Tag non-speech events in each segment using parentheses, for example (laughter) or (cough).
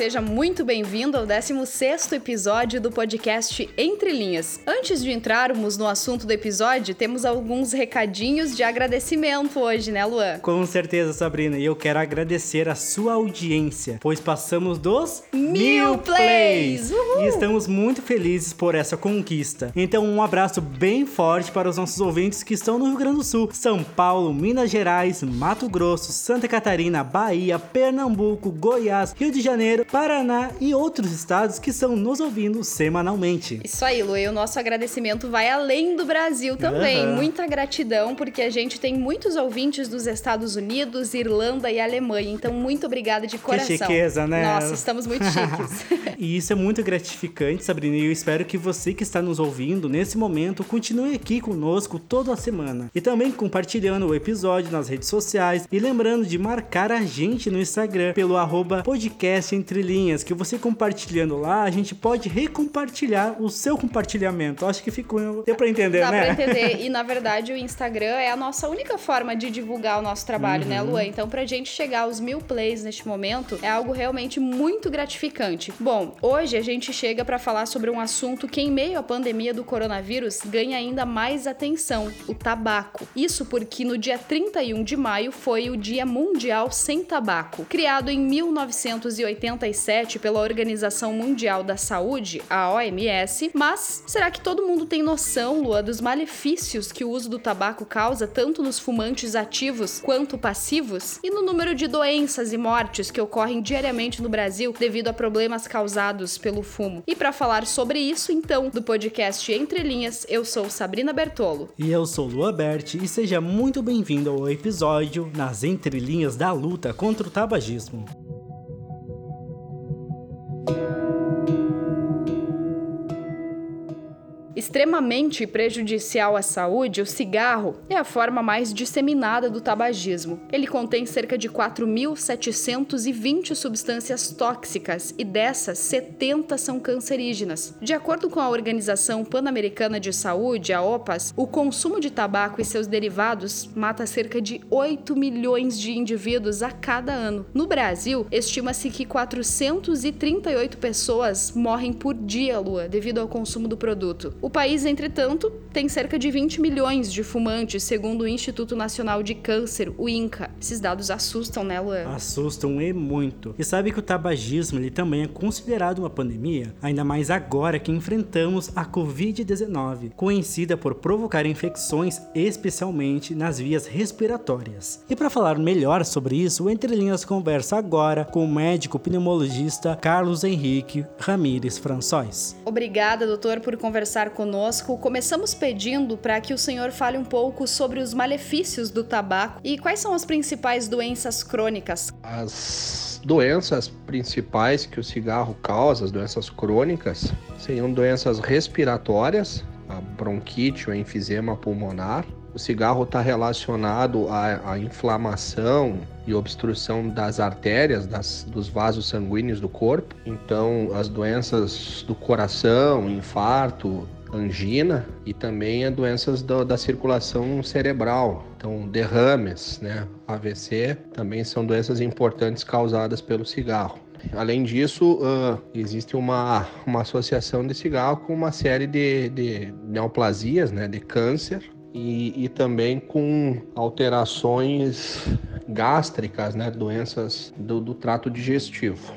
seja muito bem-vindo ao 16º episódio do podcast Entre Linhas. Antes de entrarmos no assunto do episódio, temos alguns recadinhos de agradecimento hoje, né, Luan? Com certeza, Sabrina, e eu quero agradecer a sua audiência, pois passamos dos mil, mil plays! Uhul. E estamos muito felizes por essa conquista. Então, um abraço bem forte para os nossos ouvintes que estão no Rio Grande do Sul, São Paulo, Minas Gerais, Mato Grosso, Santa Catarina, Bahia, Pernambuco, Goiás, Rio de Janeiro, Paraná e outros estados que estão nos ouvindo semanalmente. Isso aí, Lu, e o nosso agradecimento vai além do Brasil também. Uhum. Muita gratidão, porque a gente tem muitos ouvintes dos Estados Unidos, Irlanda e Alemanha. Então, muito obrigada de coração. Que chiqueza, né? Nossa, estamos muito (laughs) chiques. e isso é muito gratificante, Sabrina, e eu espero que você que está nos ouvindo nesse momento continue aqui conosco toda a semana. E também compartilhando o episódio nas redes sociais e lembrando de marcar a gente no Instagram pelo arroba podcast entre linhas, que você compartilhando lá, a gente pode recompartilhar o seu compartilhamento. Acho que ficou. Deu pra entender, Dá né? Dá pra entender. (laughs) E na verdade o Instagram é a nossa única forma de divulgar o nosso trabalho, né, uhum. né, Luan? Então, pra gente chegar aos mil plays neste momento, é algo realmente muito gratificante. Bom, hoje a gente chega para falar sobre um assunto que, em meio à pandemia do coronavírus, ganha ainda mais atenção: o tabaco. Isso porque no dia 31 de maio foi o Dia Mundial Sem Tabaco. Criado em 1987 pela Organização Mundial da Saúde, a OMS, mas será que todo mundo tem noção, Lua, dos malefícios que o uso do tabaco causa tanto nos fumantes ativos quanto passivos? E no número de doenças e mortes que ocorrem diariamente no Brasil devido a problemas causados pelo fumo? E para falar sobre isso, então, do podcast Entre Linhas, eu sou Sabrina Bertolo. E eu sou Lua Berti, e seja muito bem-vindo ao episódio Nas Entrelinhas da Luta contra o Tabagismo. Thank you. Extremamente prejudicial à saúde, o cigarro é a forma mais disseminada do tabagismo. Ele contém cerca de 4.720 substâncias tóxicas e dessas, 70 são cancerígenas. De acordo com a Organização Pan-Americana de Saúde, a OPAS, o consumo de tabaco e seus derivados mata cerca de 8 milhões de indivíduos a cada ano. No Brasil, estima-se que 438 pessoas morrem por dia, Lua, devido ao consumo do produto. O país, entretanto, tem cerca de 20 milhões de fumantes, segundo o Instituto Nacional de Câncer, o INCA. Esses dados assustam, né, Luan? Assustam e muito. E sabe que o tabagismo ele também é considerado uma pandemia, ainda mais agora que enfrentamos a Covid-19, conhecida por provocar infecções especialmente nas vias respiratórias. E para falar melhor sobre isso, o Entre Linhas conversa agora com o médico pneumologista Carlos Henrique Ramires François. Obrigada, doutor, por conversar conosco. Começamos pedindo para que o senhor fale um pouco sobre os malefícios do tabaco e quais são as principais doenças crônicas. As doenças principais que o cigarro causa, as doenças crônicas, seriam doenças respiratórias, a bronquite, o enfisema pulmonar. O cigarro está relacionado à, à, inflamação e obstrução das artérias, das, dos vasos sanguíneos do corpo. Então, as doenças do coração, infarto, angina e também as doenças do, da circulação cerebral. Então, derrames, né? AVC também são doenças importantes causadas pelo cigarro. Além disso, uh, existe uma, uma associação de cigarro com uma série de, de neoplasias, né, de câncer, e, e também com alterações gástricas, né, doenças do, do trato digestivo.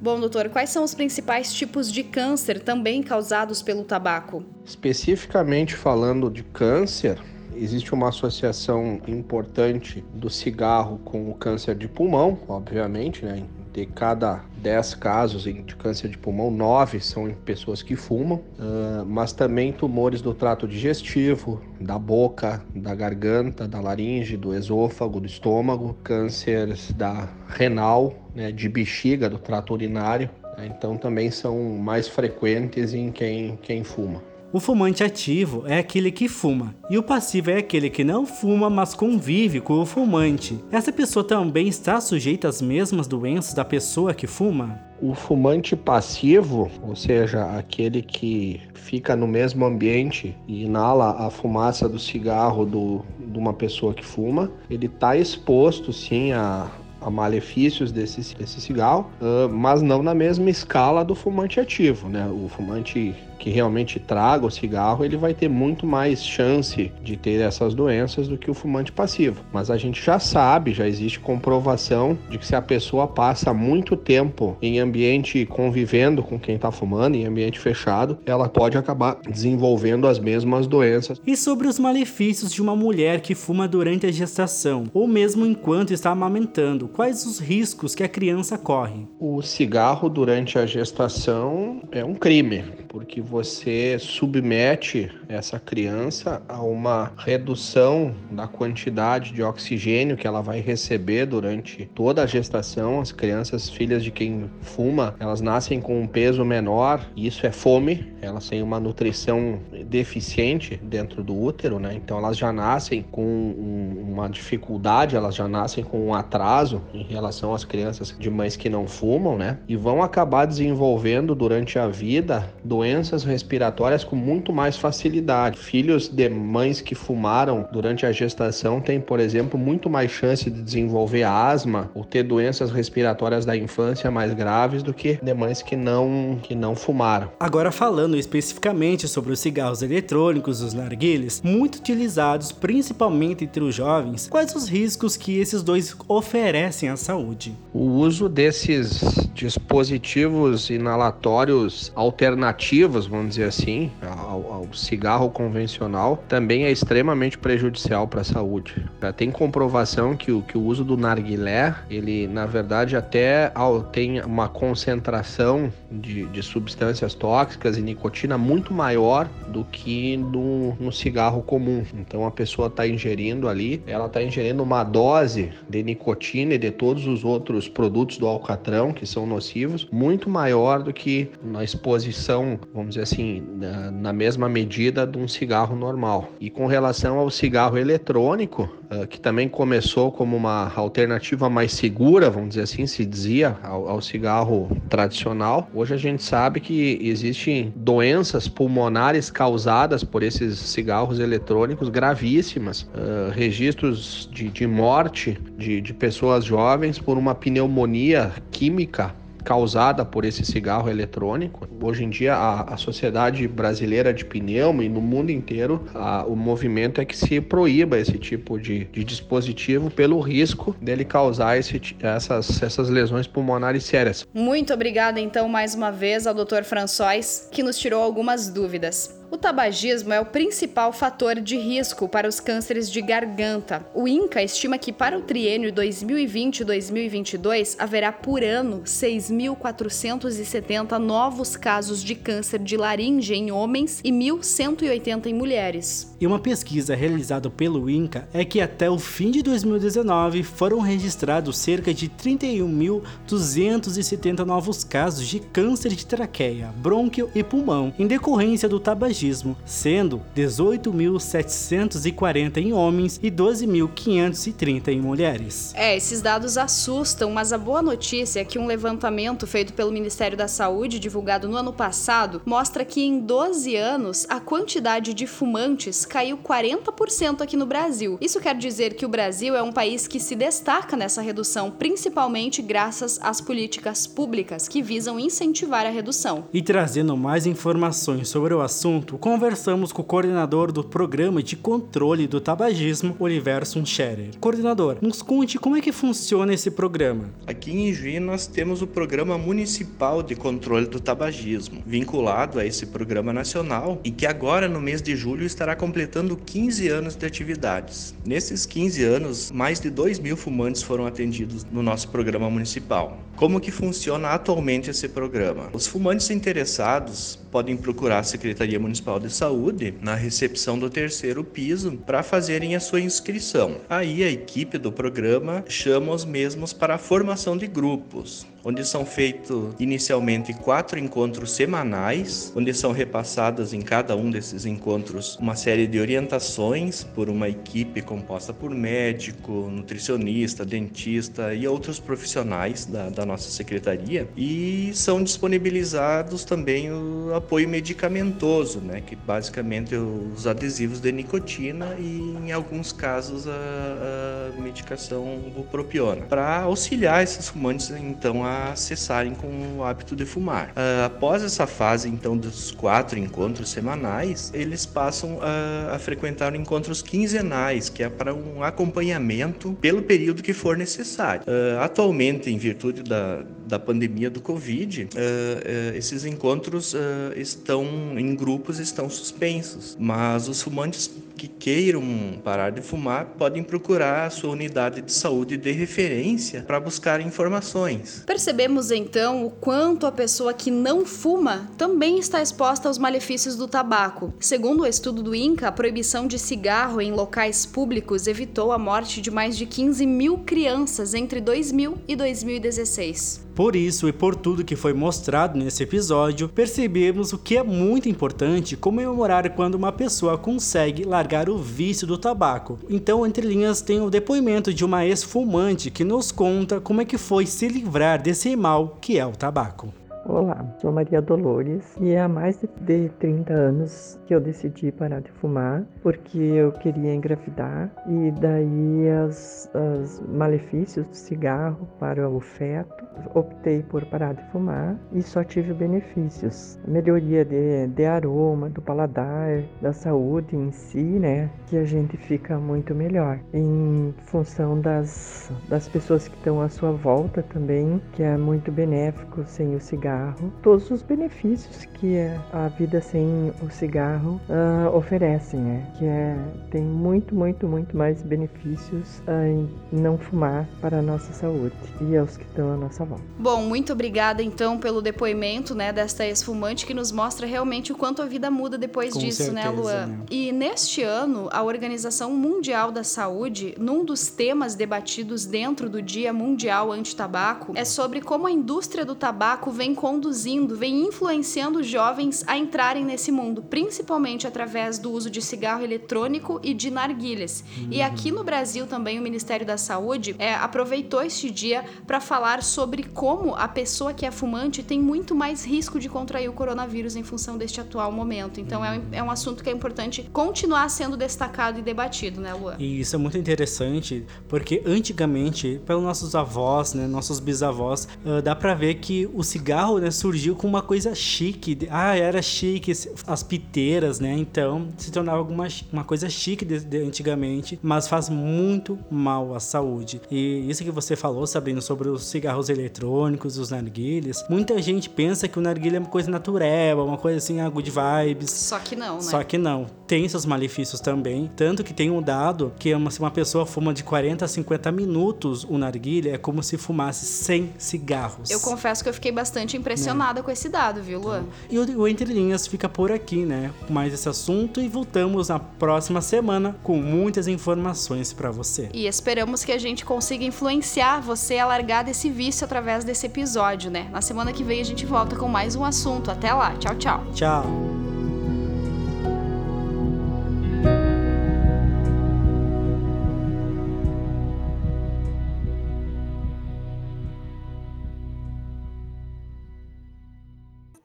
Bom, doutor, quais são os principais tipos de câncer também causados pelo tabaco? Especificamente falando de câncer, existe uma associação importante do cigarro com o câncer de pulmão, obviamente, né? De cada 10 casos de câncer de pulmão, 9 são em pessoas que fumam, uh, mas também tumores do trato digestivo, da boca, da garganta, da laringe, do esôfago, do estômago, cânceres da renal, né, de bexiga, do trato urinário. Né, então também são mais frequentes em quem, quem fuma. O fumante ativo é aquele que fuma, e o passivo é aquele que não fuma, mas convive com o fumante. Essa pessoa também está sujeita às mesmas doenças da pessoa que fuma? O fumante passivo, ou seja, aquele que fica no mesmo ambiente e inala a fumaça do cigarro do, de uma pessoa que fuma, ele está exposto sim a, a malefícios desse, desse cigarro, mas não na mesma escala do fumante ativo, né? O fumante que realmente traga o cigarro, ele vai ter muito mais chance de ter essas doenças do que o fumante passivo. Mas a gente já sabe, já existe comprovação de que se a pessoa passa muito tempo em ambiente convivendo com quem está fumando, em ambiente fechado, ela pode acabar desenvolvendo as mesmas doenças. E sobre os malefícios de uma mulher que fuma durante a gestação, ou mesmo enquanto está amamentando, quais os riscos que a criança corre? O cigarro durante a gestação é um crime, porque você submete essa criança a uma redução da quantidade de oxigênio que ela vai receber durante toda a gestação. As crianças, filhas de quem fuma, elas nascem com um peso menor, e isso é fome, elas têm uma nutrição deficiente dentro do útero, né? Então elas já nascem com um, uma dificuldade, elas já nascem com um atraso em relação às crianças de mães que não fumam, né? E vão acabar desenvolvendo durante a vida doenças respiratórias com muito mais facilidade. Filhos de mães que fumaram durante a gestação têm, por exemplo, muito mais chance de desenvolver asma ou ter doenças respiratórias da infância mais graves do que de mães que não que não fumaram. Agora falando especificamente sobre os cigarros eletrônicos, os narguilhos, muito utilizados principalmente entre os jovens, quais os riscos que esses dois oferecem à saúde? O uso desses dispositivos inalatórios alternativos, vamos dizer assim, ao, ao cigarro convencional, também é extremamente prejudicial para a saúde. Já tem comprovação que o, que o uso do narguilé, ele na verdade até tem uma concentração de, de substâncias tóxicas e nicotina muito maior do que no, no cigarro comum. Então a pessoa está ingerindo ali, ela está ingerindo uma dose de nicotina e de todos os outros produtos do alcatrão que são nocivos muito maior do que na exposição, vamos dizer assim, na, na mesma medida de um cigarro normal. E com relação ao cigarro eletrônico, uh, que também começou como uma alternativa mais segura, vamos dizer assim, se dizia ao, ao cigarro tradicional, hoje a gente sabe que existem doenças pulmonares causadas por esses cigarros eletrônicos gravíssimas, uh, registros de, de morte de, de pessoas jovens por uma pneumonia química causada por esse cigarro eletrônico. Hoje em dia, a, a sociedade brasileira de pneumo e no mundo inteiro, a, o movimento é que se proíba esse tipo de, de dispositivo pelo risco dele causar esse, essas, essas lesões pulmonares sérias. Muito obrigada, então, mais uma vez ao Dr. François, que nos tirou algumas dúvidas. O tabagismo é o principal fator de risco para os cânceres de garganta. O INCA estima que para o triênio 2020-2022 haverá por ano 6.470 novos casos de câncer de laringe em homens e 1.180 em mulheres. E uma pesquisa realizada pelo INCA é que até o fim de 2019 foram registrados cerca de 31.270 novos casos de câncer de traqueia, brônquio e pulmão em decorrência do tabagismo sendo 18.740 em homens e 12.530 em mulheres. É, esses dados assustam, mas a boa notícia é que um levantamento feito pelo Ministério da Saúde, divulgado no ano passado, mostra que em 12 anos a quantidade de fumantes caiu 40% aqui no Brasil. Isso quer dizer que o Brasil é um país que se destaca nessa redução, principalmente graças às políticas públicas que visam incentivar a redução. E trazendo mais informações sobre o assunto, conversamos com o coordenador do Programa de Controle do Tabagismo, Oliver Sunscherer. Coordenador, nos conte como é que funciona esse programa. Aqui em Juí nós temos o Programa Municipal de Controle do Tabagismo, vinculado a esse programa nacional e que agora no mês de julho estará completando 15 anos de atividades. Nesses 15 anos, mais de 2 mil fumantes foram atendidos no nosso programa municipal. Como que funciona atualmente esse programa? Os fumantes interessados podem procurar a Secretaria Municipal de Saúde na recepção do terceiro piso para fazerem a sua inscrição. Aí a equipe do programa chama os mesmos para a formação de grupos onde são feitos inicialmente quatro encontros semanais, onde são repassadas em cada um desses encontros uma série de orientações por uma equipe composta por médico, nutricionista, dentista e outros profissionais da, da nossa secretaria. E são disponibilizados também o apoio medicamentoso, né, que basicamente os adesivos de nicotina e em alguns casos a, a medicação bupropiona, para auxiliar esses fumantes então a cessarem com o hábito de fumar. Uh, após essa fase então dos quatro encontros semanais, eles passam a, a frequentar encontros quinzenais, que é para um acompanhamento pelo período que for necessário. Uh, atualmente, em virtude da, da pandemia do Covid, uh, esses encontros estão em grupos estão suspensos, mas os fumantes que queiram parar de fumar podem procurar a sua unidade de saúde de referência para buscar informações. Percebemos então o quanto a pessoa que não fuma também está exposta aos malefícios do tabaco. Segundo o estudo do INCA, a proibição de cigarro em locais públicos evitou a morte de mais de 15 mil crianças entre 2000 e 2016. Por isso e por tudo que foi mostrado nesse episódio, percebemos o que é muito importante comemorar quando uma pessoa consegue largar o vício do tabaco. Então, entre linhas, tem o depoimento de uma ex-fumante que nos conta como é que foi se livrar desse mal que é o tabaco. Olá, sou Maria Dolores e há mais de 30 anos que eu decidi parar de fumar porque eu queria engravidar e daí os malefícios do cigarro para o feto, optei por parar de fumar e só tive benefícios. Melhoria de, de aroma, do paladar, da saúde em si, né? Que a gente fica muito melhor. Em função das, das pessoas que estão à sua volta também, que é muito benéfico sem o cigarro cigarro, todos os benefícios que a vida sem o cigarro uh, oferece, né? Que é, tem muito, muito, muito mais benefícios uh, em não fumar para a nossa saúde e aos que estão à nossa volta. Bom, muito obrigada então pelo depoimento, né, desta ex-fumante que nos mostra realmente o quanto a vida muda depois Com disso, né, certeza, né, Luan? Né? E neste ano, a Organização Mundial da Saúde, num dos temas debatidos dentro do Dia Mundial Anti-Tabaco, é sobre como a indústria do tabaco vem conduzindo, vem influenciando jovens a entrarem nesse mundo, principalmente através do uso de cigarro eletrônico e de narguilhas. Uhum. E aqui no Brasil também o Ministério da Saúde é, aproveitou este dia para falar sobre como a pessoa que é fumante tem muito mais risco de contrair o coronavírus em função deste atual momento. Então é, é um assunto que é importante continuar sendo destacado e debatido, né, Luan? E isso é muito interessante, porque antigamente, pelos nossos avós, né, nossos bisavós, uh, dá para ver que o cigarro né, surgiu com uma coisa chique. Ah, era chique, as piteiras, né? Então se tornava alguma, uma coisa chique de, de, antigamente, mas faz muito mal à saúde. E isso que você falou, Sabrina, sobre os cigarros eletrônicos, os narguilhas, muita gente pensa que o narguilha é uma coisa natural, uma coisa assim, ah, good vibes. Só que não, né? Só que não. Tem seus malefícios também. Tanto que tem um dado que uma, se uma pessoa fuma de 40 a 50 minutos o narguilha, é como se fumasse 100 cigarros. Eu confesso que eu fiquei bastante impressionada com esse dado, viu, Luan? E o, o Entre Linhas fica por aqui, né? Com mais esse assunto e voltamos na próxima semana com muitas informações para você. E esperamos que a gente consiga influenciar você a largar desse vício através desse episódio, né? Na semana que vem a gente volta com mais um assunto. Até lá. Tchau, tchau. Tchau.